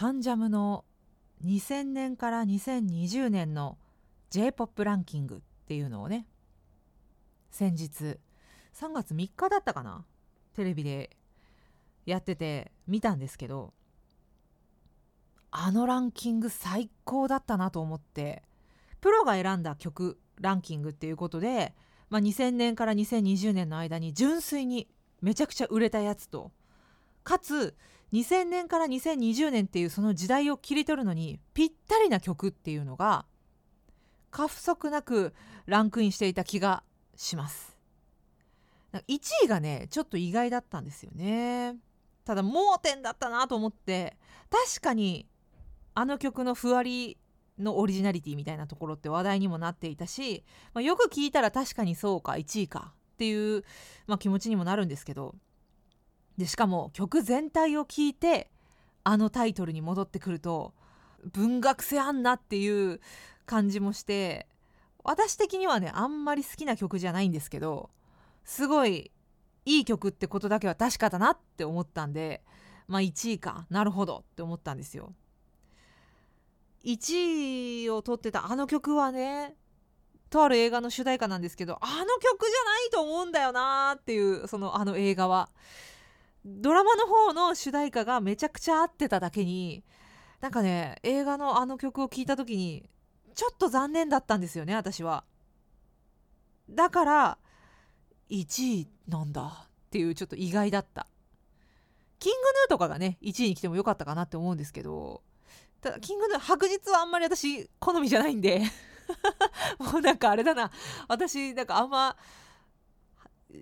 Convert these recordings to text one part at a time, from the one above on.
カンジャムの2000年から2020年の J-POP ランキングっていうのをね先日3月3日だったかなテレビでやってて見たんですけどあのランキング最高だったなと思ってプロが選んだ曲ランキングっていうことで、まあ、2000年から2020年の間に純粋にめちゃくちゃ売れたやつとかつ2000年から2020年っていうその時代を切り取るのにぴったりな曲っていうのが過不足なくランクインしていた気がします。1位がねちょっと意外だったんですよね。ただ盲点だったなと思って確かにあの曲のふわりのオリジナリティみたいなところって話題にもなっていたし、まあ、よく聞いたら確かにそうか1位かっていう、まあ、気持ちにもなるんですけどでしかも曲全体を聴いてあのタイトルに戻ってくると文学性あんなっていう感じもして私的にはねあんまり好きな曲じゃないんですけどすごいいい曲ってことだけは確かだなって思ったんでまあ1位かなるほどって思ったんですよ。1位を取ってたあの曲はねとある映画の主題歌なんですけどあの曲じゃないと思うんだよなっていうそのあの映画はドラマの方の主題歌がめちゃくちゃ合ってただけになんかね映画のあの曲を聴いた時にちょっと残念だったんですよね私は。だから1位なんだっていうちょっと意外だった。キングヌーとかがね1位に来てもよかったかなって思うんですけどただキングヌー白日はあんまり私好みじゃないんで もうなんかあれだな。私なんかあんま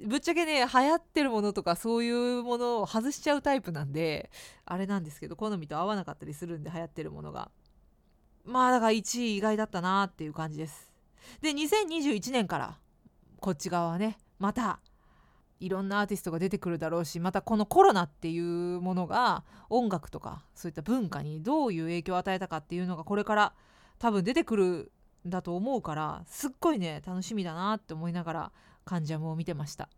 ぶっちゃけね流行ってるものとかそういうものを外しちゃうタイプなんであれなんですけど好みと合わなかったりするんで流行ってるものが。まあだから1位意外だったなっていう感じです。で2021年からこっち側はねまたいろんなアーティストが出てくるだろうしまたこのコロナっていうものが音楽とかそういった文化にどういう影響を与えたかっていうのがこれから多分出てくるんだと思うからすっごいね楽しみだなって思いながらカンジャムを見てました。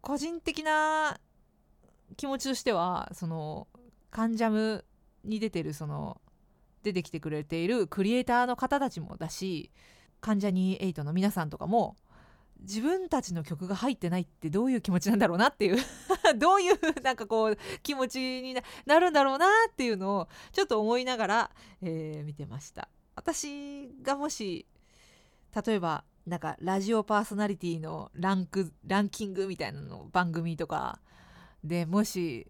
個人的な気持ちとしてはそのカンジャムに出てるその出てきてくれているクリエイターの方たちもだし関ジャニ∞の皆さんとかも自分たちの曲が入ってないってどういう気持ちなんだろうなっていう どういうなんかこう気持ちになるんだろうなっていうのをちょっと思いながら、えー、見てました。私がもし例えばなんかラジオパーソナリティのランクランキングみたいなの番組とか。でもし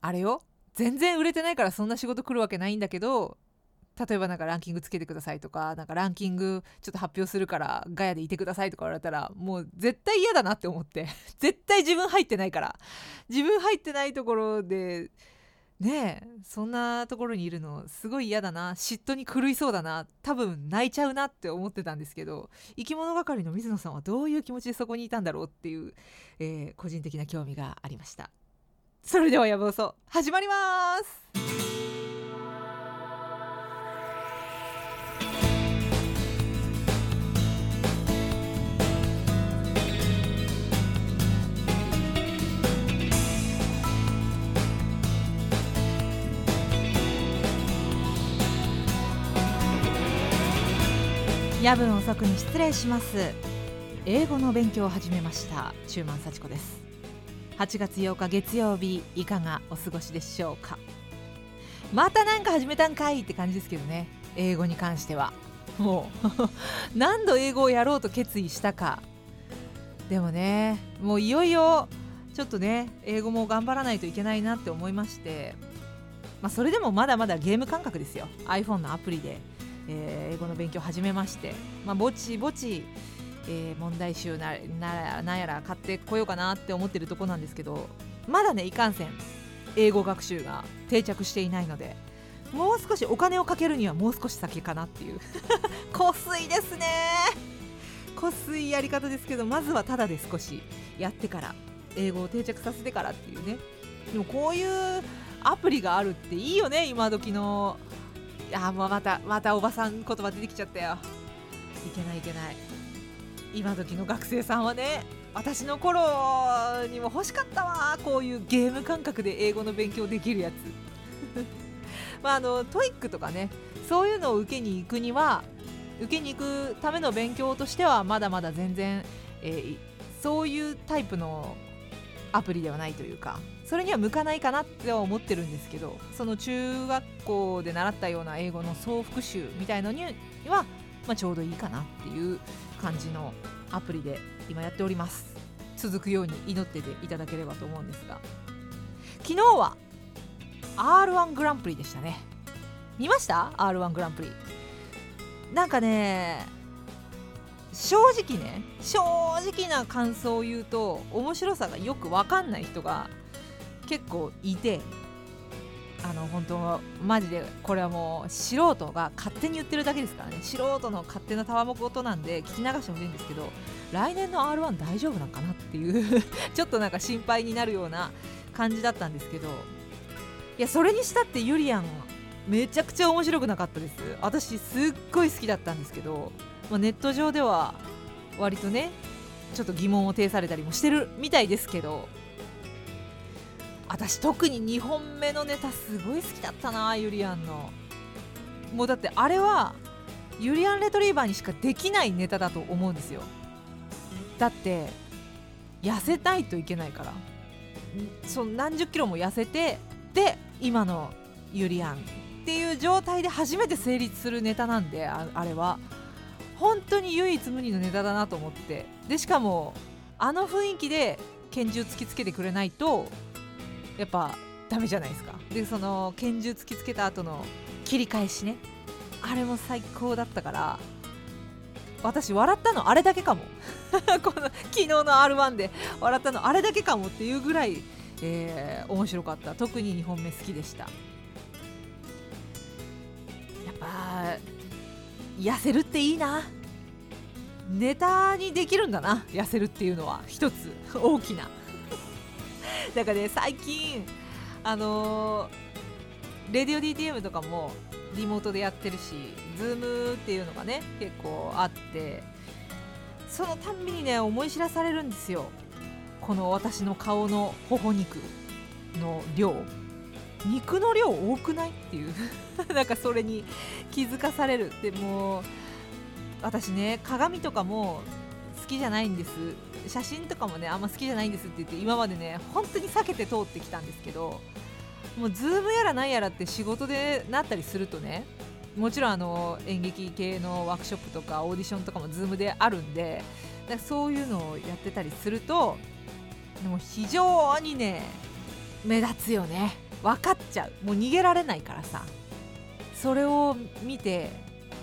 あれよ？全然売れてないからそんな仕事来るわけないんだけど例えばなんかランキングつけてくださいとかなんかランキングちょっと発表するからガヤでいてくださいとか言われたらもう絶対嫌だなって思って。絶対自分入ってないから。自分入ってないところでねえそんなところにいるのすごい嫌だな。嫉妬に狂いそうだな。多分泣いちゃうなって思ってたんですけど生き物係の水野さんはどういう気持ちでそこにいたんだろうっていう、えー、個人的な興味がありました。それではやぶおそ始まります。夜分遅くに失礼します。英語の勉強を始めました。中満幸子です。8月8日月曜日いかがお過ごしでしょうか？またなんか始めたんかいって感じですけどね。英語に関しては。もう 何度英語をやろうと決意したか。でもねもういよいよちょっとね英語も頑張らないといけないなって思いまして。まあ、それでもまだまだゲーム感覚ですよ。iPhone のアプリで。えー、英語の勉強を始めまして、まあ、ぼちぼち、えー、問題集なななんやら買ってこようかなって思ってるとこなんですけどまだねいかんせん英語学習が定着していないのでもう少しお金をかけるにはもう少し先かなっていう。こすいですね。こすいやり方ですけどまずはただで少しやってから英語を定着させてからっていうね。でもこういうアプリがあるっていいよね今時のあもうまたまたおばさん言葉出てきちゃったよ。いけないいけない。今時の学生さんはね私の頃にも欲しかったわ。こういうゲーム感覚で英語の勉強できるやつ。まああの TOEIC とかねそういうのを受けに行くには受けに行くための勉強としてはまだまだ全然、えー、そういうタイプのアプリではないというかそれには向かないかなっては思ってるんですけどその中学校で習ったような英語の総復習みたいのには、まあ、ちょうどいいかなっていう感じのアプリで今やっております。続くように祈ってていただければと思うんですが。昨日は R1 グランプリでしたね。見ました ?R1 グランプリ。なんかね正直ね正直な感想を言うと面白さがよく分かんない人が結構いてあの本当マジでこれはもう素人が勝手に言ってるだけですからね。素人の勝手なたわもことなんで聞き流してほしいんですけど来年の r 1大丈夫なんかなっていう ちょっとなんか心配になるような感じだったんですけどいやそれにしたってユリアンめちゃくちゃ面白くなかったです。私すっごい好きだったんですけど、まあ、ネット上では割とねちょっと疑問を呈されたりもしてるみたいですけど私特に2本目のネタすごい好きだったなユリアンの。もうだってあれはユリアン・レトリーバーにしかできないネタだと思うんですよ。だって痩せたいといけないから。その何十キロも痩せてで今のユリアンっていう状態で初めて成立するネタなんであれは。本当に唯一無二のネタだなと思って。でしかもあの雰囲気で拳銃突きつけてくれないとやっぱダメじゃないですか。でその拳銃突きつけた後の切り返しね。あれも最高だったから私笑ったのあれだけかも。この昨日の r 1で笑ったのあれだけかもっていうぐらい、えー、面白かった。特に2本目好きでした。痩せるっていいな。ネタにできるんだな痩せるっていうのは。一つ大きな。だからね最近あのー、レディオ DTM とかもリモートでやってるし Zoom っていうのがね結構あってそのたんびにね思い知らされるんですよ。この私の顔の頬肉の量肉の量多くないっていう。なんかそれに気づかされる。でも私ね鏡とかも好きじゃないんです。写真とかもねあんま好きじゃないんですって言って今までね本当に避けて通ってきたんですけどもうズームやらなんやらって仕事でなったりするとねもちろんあの演劇系のワークショップとかオーディションとかも Zoom であるんでだそういうのをやってたりするとでも非常にね目立つよね。分かっちゃう。もう逃げられないからさ。それを見て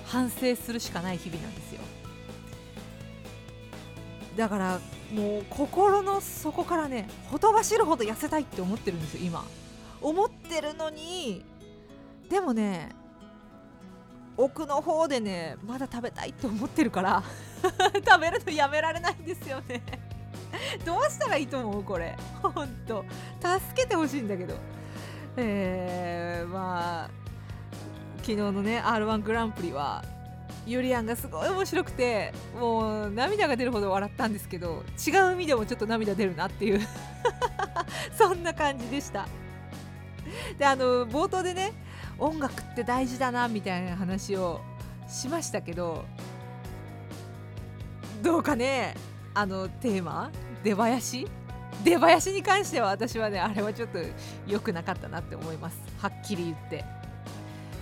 反省するしかない日々なんですよ。だからもう心の底からねほとばしるほど痩せたいって思ってるんですよ今。思ってるのにでもね奥の方でねまだ食べたいって思ってるから 食べるのやめられないんですよね。どうしたらいいと思うこれ？ほんと助けてほしいんだけど。えー、まあ昨日のね r 1グランプリはユリアンがすごい面白くてもう涙が出るほど笑ったんですけど違う意味でもちょっと涙出るなっていう。そんな感じでした。であの冒頭でね音楽って大事だなみたいな話をしましたけどどうかね？あのテーマ？出囃子？出囃子に関しては私はねあれはちょっと良くなかったなって思います。はっきり言って。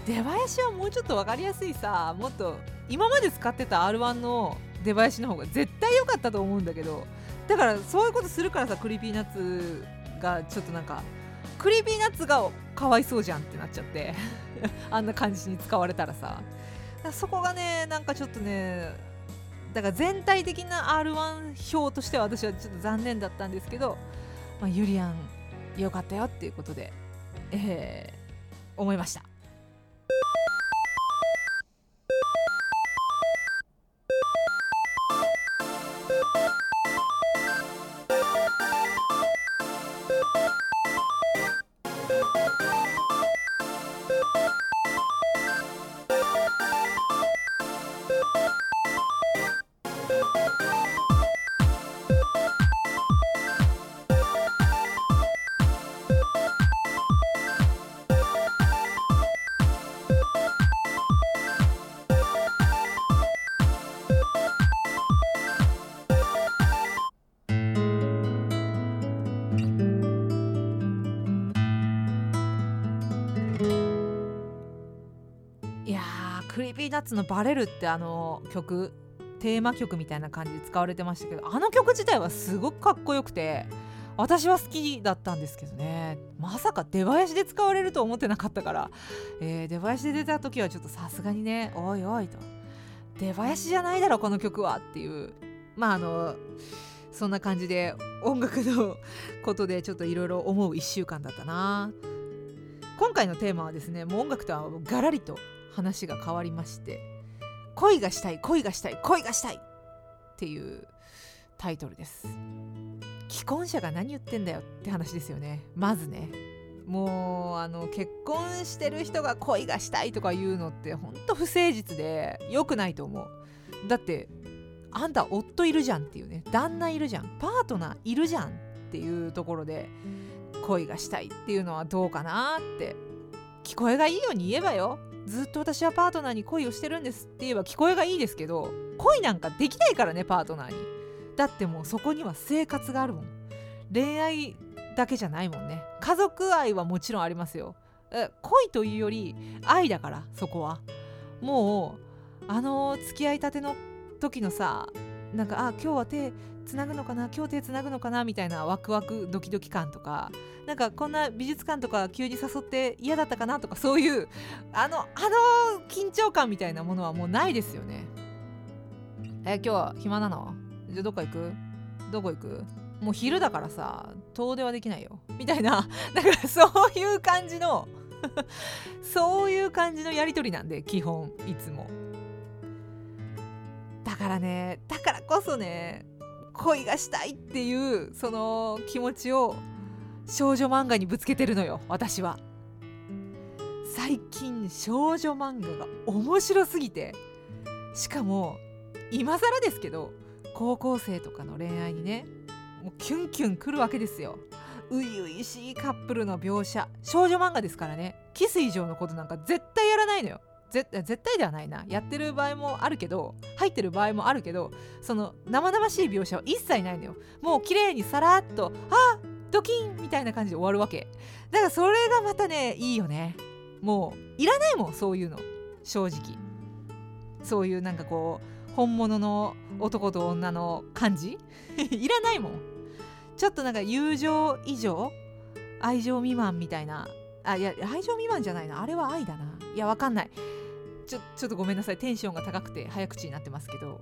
出囃子はもうちょっと分かりやすいさもっと今まで使ってた R1 の出囃子の方が絶対良かったと思うんだけどだからそういうことするからさ Creepy Nuts がちょっとなんか Creepy Nuts がかわいそうじゃんってなっちゃって あんな感じに使われたらさ。そこがねなんかちょっとねだから全体的な R1 票としては私はちょっと残念だったんですけど、まあ、ユリアンよかったよっていうことで、えー、思いました。ツの「バレる」ってあの曲テーマ曲みたいな感じで使われてましたけどあの曲自体はすごくかっこよくて私は好きだったんですけどね。まさか出囃子で使われると思ってなかったから、えー、出囃子で出た時はちょっとさすがにねおいおいと。出囃子じゃないだろこの曲はっていう。まああのそんな感じで音楽のことでちょっといろいろ思う1週間だったな。今回のテーマはですねもう音楽とはガラリと話が変わりまして恋がしたい恋がしたい恋がしたいっていうタイトルです。既婚者が何言ってんだよって話ですよね。まずね。もうあの結婚してる人が恋がしたいとか言うのってほんと不誠実で良くないと思う。だってあんた夫いるじゃんっていうね。旦那いるじゃん。パートナーいるじゃんっていうところで恋がしたいっていうのはどうかなって聞こえがいいように言えばよ。ずっと私はパートナーに恋をしてるんですって言えば聞こえがいいですけど恋なんかできないからねパートナーに。だってもうそこには生活があるもん。恋愛だけじゃないもんね。家族愛はもちろんありますよ。恋というより愛だからそこは。もうあの付き合いたての時のさなんかあ今日は手つなぐのかな？今日手つなぐのかな？みたいなワクワクドキドキ感とか。なんかこんな美術館とか急に誘って嫌だったかなとかそういうあのあの緊張感みたいなものはもうないですよね。え今日は暇なの？じゃあどっか行く？どこ行く？もう昼だからさ遠出はできないよ。みたいな。だからそういう感じの そういう感じのやり取りなんで基本いつも。だからねだからこそね恋がしたいっていうその気持ちを少女漫画にぶつけてるのよ私は。最近少女漫画が面白すぎて。しかも今更ですけど高校生とかの恋愛にねもうキュンキュンくるわけですよ。初々しいカップルの描写。少女漫画ですからね。キス以上のことなんか絶対やらないのよ。絶対ではないな。やってる場合もあるけど入ってる場合もあるけどその生々しい描写は一切ないのよ。もう綺麗にさらっとあドキンみたいな感じで終わるわけ。だからそれがまたねいいよね。もういらないもんそういうの。正直。そういうなんかこう本物の男と女の感じ。いらないもん。ちょっとなんか友情以上愛情未満みたいな。あいや愛情未満じゃないな。あれは愛だな。いやわかんない。ちょちょっとごめんなさい。テンションが高くて早口になってますけど。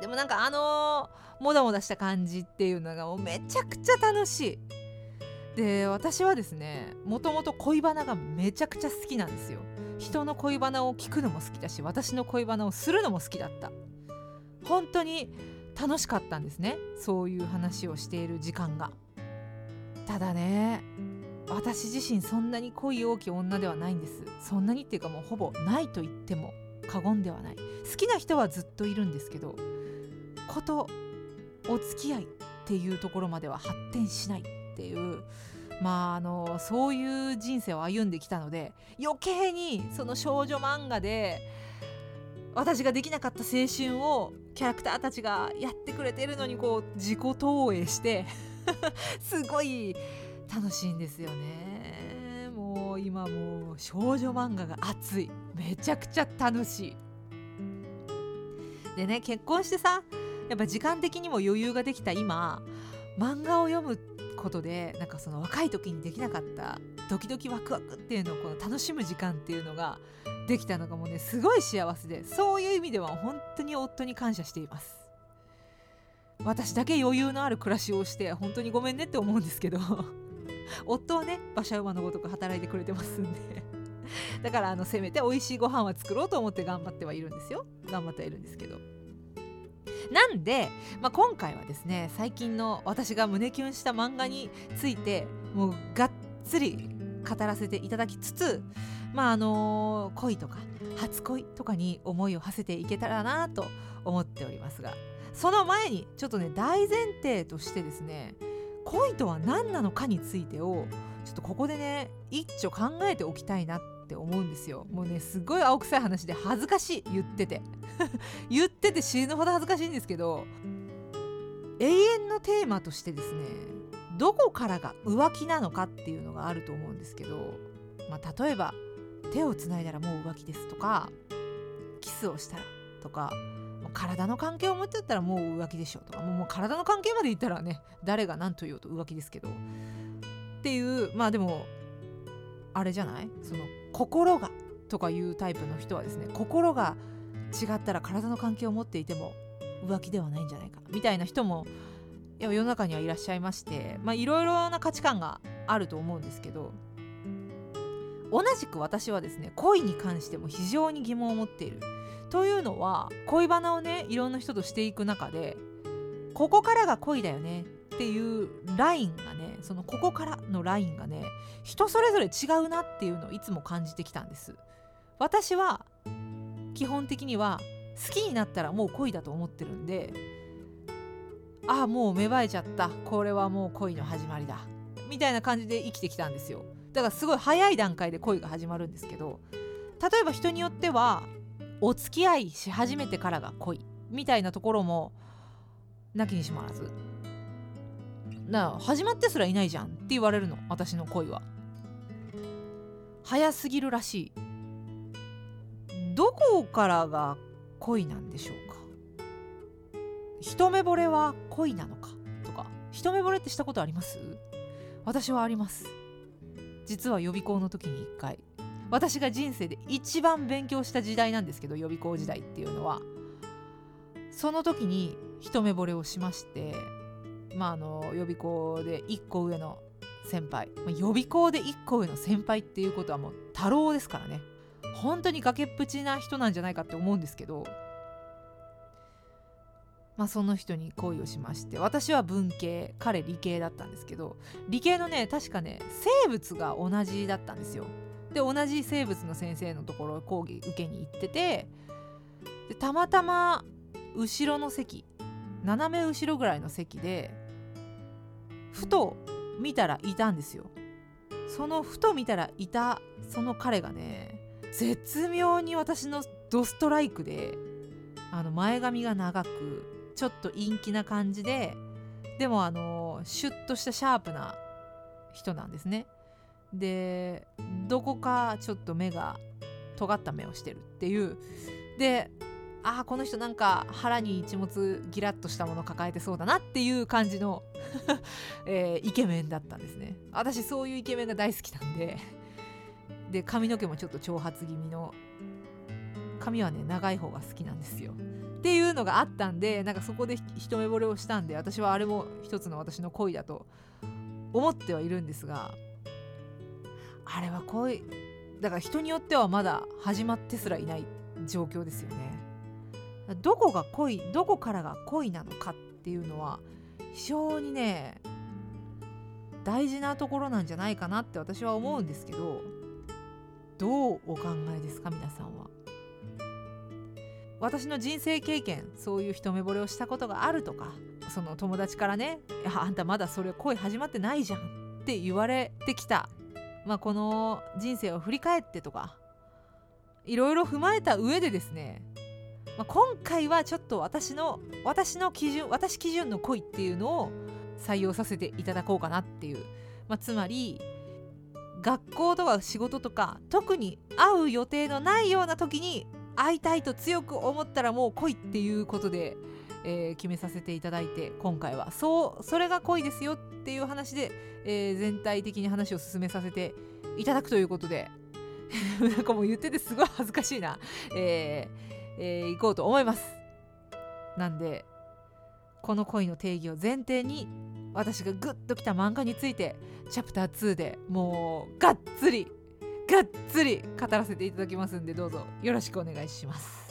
でもなんかあのー、もだもだした感じっていうのがもうめちゃくちゃ楽しい。で私はですねもともと恋バナがめちゃくちゃ好きなんですよ。人の恋バナを聞くのも好きだし私の恋バナをするのも好きだった。本当に楽しかったんですね。そういう話をしている時間が。ただね私自身そんなに恋大き女ではないんです。そんなにっていうかもうほぼないと言っても過言ではない。好きな人はずっといるんですけどことお付き合いっていうところまでは発展しないっていうまああのそういう人生を歩んできたので余計にその少女漫画で私ができなかった青春をキャラクターたちがやってくれてるのにこう自己投影して すごい楽しいんですよね。もう今もう少女漫画が熱い。めちゃくちゃ楽しい。でね結婚してさやっぱ時間的にも余裕ができた今漫画を読むことでなんかその若い時にできなかったドキドキワクワクっていうのをこの楽しむ時間っていうのができたのがもうねすごい幸せでそういう意味では本当に夫に感謝しています。私だけ余裕のある暮らしをして本当にごめんねって思うんですけど。夫はね馬車馬のごとく働いてくれてますんで。だからあのせめて美味しいご飯は作ろうと思って頑張ってはいるんですよ。頑張ってはいるんですけど。なんで、まあ、今回はですね最近の私が胸キュンした漫画についてもうがっつり語らせていただきつつまああのー、恋とか初恋とかに思いを馳せていけたらなと思っておりますがその前にちょっとね大前提としてですね恋とは何なのかについてをちょっとここでね一丁考えておきたいなって思うんですよ。もうねすごい青臭い話で恥ずかしい言ってて。言ってて死ぬほど恥ずかしいんですけど永遠のテーマとしてですねどこからが浮気なのかっていうのがあると思うんですけど、まあ、例えば手をつないだらもう浮気ですとかキスをしたらとか体の関係を持ってたらもう浮気でしょとかもう体の関係まで言ったらね誰が何と言おうと浮気ですけど。っていうまあでもあれじゃない？その心がとかいうタイプの人はですね心が違ったら体の関係を持っていても浮気ではないんじゃないかみたいな人もいや世の中にはいらっしゃいましてまあいろいろな価値観があると思うんですけど同じく私はですね恋に関しても非常に疑問を持っている。というのは恋バナをねいろんな人としていく中でここからが恋だよねっていうラインがねそのここからのラインがね人それぞれ違うなっていうのをいつも感じてきたんです。私は基本的には好きになったらもう恋だと思ってるんでああもう芽生えちゃった。これはもう恋の始まりだ。みたいな感じで生きてきたんですよ。だからすごい早い段階で恋が始まるんですけど例えば人によってはお付き合いし始めてからが恋みたいなところもなきにしもあらず。な始まってすらいないじゃんって言われるの。私の恋は。早すぎるらしい。どこからが恋なんでしょうか。一目惚れは恋なのか。とか一目惚れってしたことあります？私はあります。実は予備校の時に1回。私が人生で一番勉強した時代なんですけど予備校時代っていうのは。その時に一目惚れをしましてまああの予備校で1個上の先輩。予備校で1個上の先輩っていうことはもう太郎ですからね。本当に崖っぷちな人なんじゃないかって思うんですけど。まあその人に恋をしまして私は文系彼理系だったんですけど理系のね確かね生物が同じだったんですよ。で同じ生物の先生のところ講義受けに行っててでたまたま後ろの席斜め後ろぐらいの席でふと見たらいたんですよ。そのふと見たらいたその彼がね絶妙に私のドストライクであの前髪が長くちょっと陰気な感じででもあのシュッとしたシャープな人なんですね。でどこかちょっと目が尖った目をしてるっていう。でああこの人なんか腹に一物ギラッとしたもの抱えてそうだなっていう感じの えー、イケメンだったんですね。私そういうイケメンが大好きなんで。で髪の毛もちょっと長髪気味の。髪はね長い方が好きなんですよ。っていうのがあったんでなんかそこで一目惚れをしたんで私はあれも一つの私の恋だと思ってはいるんですがあれは恋だから人によってはまだ始まってすらいない状況ですよね。どこが恋どこからが恋なのかっていうのは非常にね大事なところなんじゃないかなって私は思うんですけどどうお考えですか皆さんは？私の人生経験そういう一目惚れをしたことがあるとかその友達からね「あんたまだそれ恋始まってないじゃん」って言われてきた、まあ、この人生を振り返ってとかいろいろ踏まえた上でですね、まあ、今回はちょっと私の私の基準私基準の恋っていうのを採用させていただこうかなっていう、まあ、つまり学校とか仕事とか特に会う予定のないような時に会いたいと強く思ったらもう来いっていうことで、えー、決めさせていただいて今回は。そうそれが恋ですよってっていう話で、えー、全体的に話を進めさせていただくということで なんかもう言っててすごい恥ずかしいな、えーえー、行こうと思います。なんでこの恋の定義を前提に私がグッときた漫画についてチャプター2でもうがっつりがっつり語らせていただきますんでどうぞよろしくお願いします。